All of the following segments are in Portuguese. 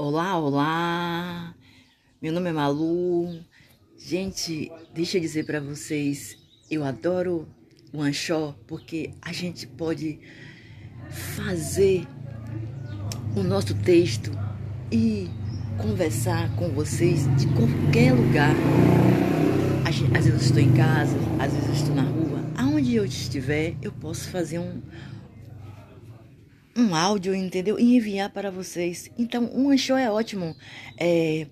Olá, olá. Meu nome é Malu. Gente, deixa eu dizer para vocês, eu adoro o Anchó porque a gente pode fazer o nosso texto e conversar com vocês de qualquer lugar. Às vezes eu estou em casa, às vezes eu estou na rua. Aonde eu estiver, eu posso fazer um, um áudio, entendeu? E enviar para vocês. Então, um show é ótimo. É,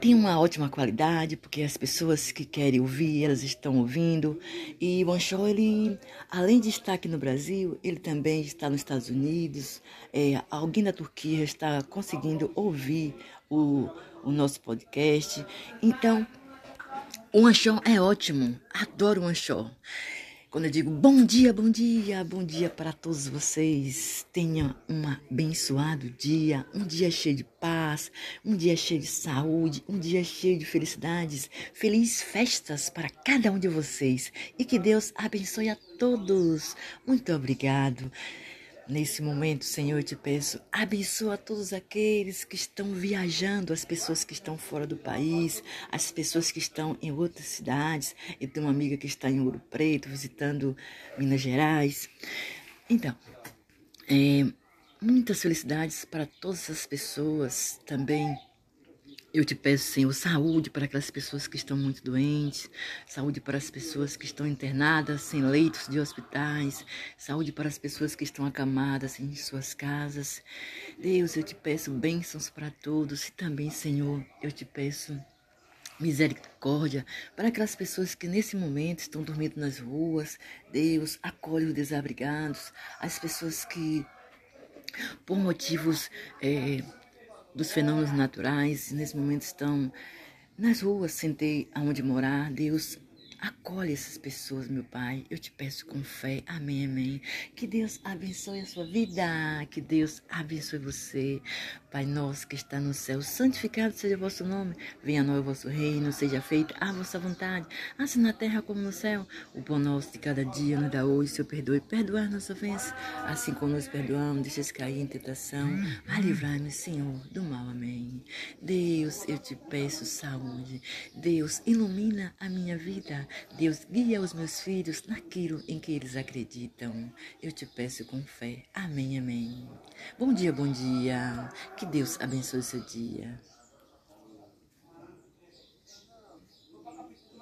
tem uma ótima qualidade, porque as pessoas que querem ouvir, elas estão ouvindo. E o Show, ele, além de estar aqui no Brasil, ele também está nos Estados Unidos. É, alguém da Turquia está conseguindo ouvir o, o nosso podcast. Então, o Anchor é ótimo. Adoro o Anchor. Quando eu digo bom dia, bom dia, bom dia para todos vocês. Tenha um abençoado dia, um dia cheio de paz, um dia cheio de saúde, um dia cheio de felicidades. Feliz festas para cada um de vocês e que Deus abençoe a todos. Muito obrigado. Nesse momento, Senhor, eu te peço, abençoa todos aqueles que estão viajando, as pessoas que estão fora do país, as pessoas que estão em outras cidades. Eu tenho uma amiga que está em Ouro Preto, visitando Minas Gerais. Então, é, muitas felicidades para todas as pessoas também eu te peço, Senhor, saúde para aquelas pessoas que estão muito doentes, saúde para as pessoas que estão internadas sem leitos de hospitais, saúde para as pessoas que estão acamadas em suas casas. Deus, eu te peço bênçãos para todos e também, Senhor, eu te peço misericórdia para aquelas pessoas que nesse momento estão dormindo nas ruas. Deus, acolhe os desabrigados, as pessoas que, por motivos. É, dos fenômenos naturais, nesse momento estão nas ruas sem ter aonde morar. Deus Acolhe essas pessoas, meu Pai. Eu te peço com fé. Amém, amém. Que Deus abençoe a sua vida. Que Deus abençoe você. Pai nosso que está no céu, santificado seja o vosso nome. Venha a nós o vosso reino. Seja feita a vossa vontade, assim na terra como no céu. O pão nosso de cada dia nos dá hoje. Senhor, perdoe. Perdoar nossa ofensa, assim como nós perdoamos. Deixa-se cair em tentação. Vai livrar-nos, Senhor, do mal. Amém. Deus, eu te peço saúde. Deus, ilumina a minha vida. Deus, guia os meus filhos naquilo em que eles acreditam. Eu te peço com fé. Amém, amém. Bom dia, bom dia. Que Deus abençoe seu dia.